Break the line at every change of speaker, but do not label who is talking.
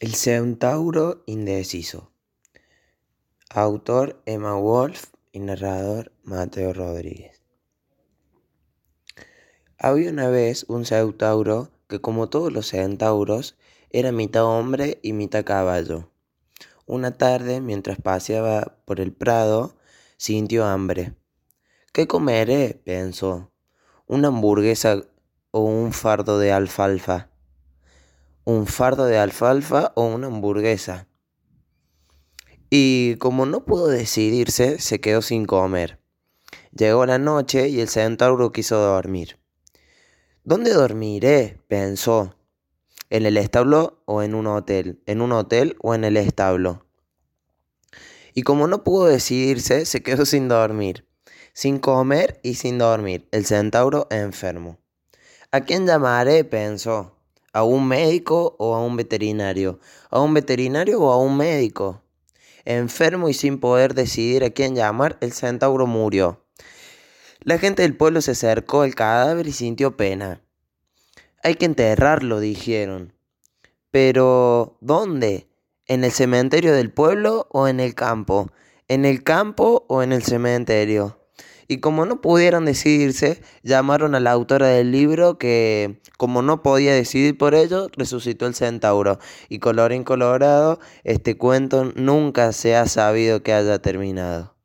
El centauro indeciso. Autor Emma Wolf y narrador Mateo Rodríguez. Había una vez un centauro que como todos los centauros era mitad hombre y mitad caballo. Una tarde, mientras paseaba por el prado, sintió hambre. ¿Qué comeré? pensó. ¿Una hamburguesa o un fardo de alfalfa? Un fardo de alfalfa o una hamburguesa. Y como no pudo decidirse, se quedó sin comer. Llegó la noche y el centauro quiso dormir. ¿Dónde dormiré? pensó. ¿En el establo o en un hotel? ¿En un hotel o en el establo? Y como no pudo decidirse, se quedó sin dormir, sin comer y sin dormir. El centauro enfermo. ¿A quién llamaré? pensó a un médico o a un veterinario, a un veterinario o a un médico. Enfermo y sin poder decidir a quién llamar, el centauro murió. La gente del pueblo se acercó al cadáver y sintió pena. Hay que enterrarlo, dijeron. Pero, ¿dónde? ¿En el cementerio del pueblo o en el campo? ¿En el campo o en el cementerio? Y como no pudieron decidirse, llamaron a la autora del libro que, como no podía decidir por ello, resucitó el centauro. Y colorín colorado, este cuento nunca se ha sabido que haya terminado.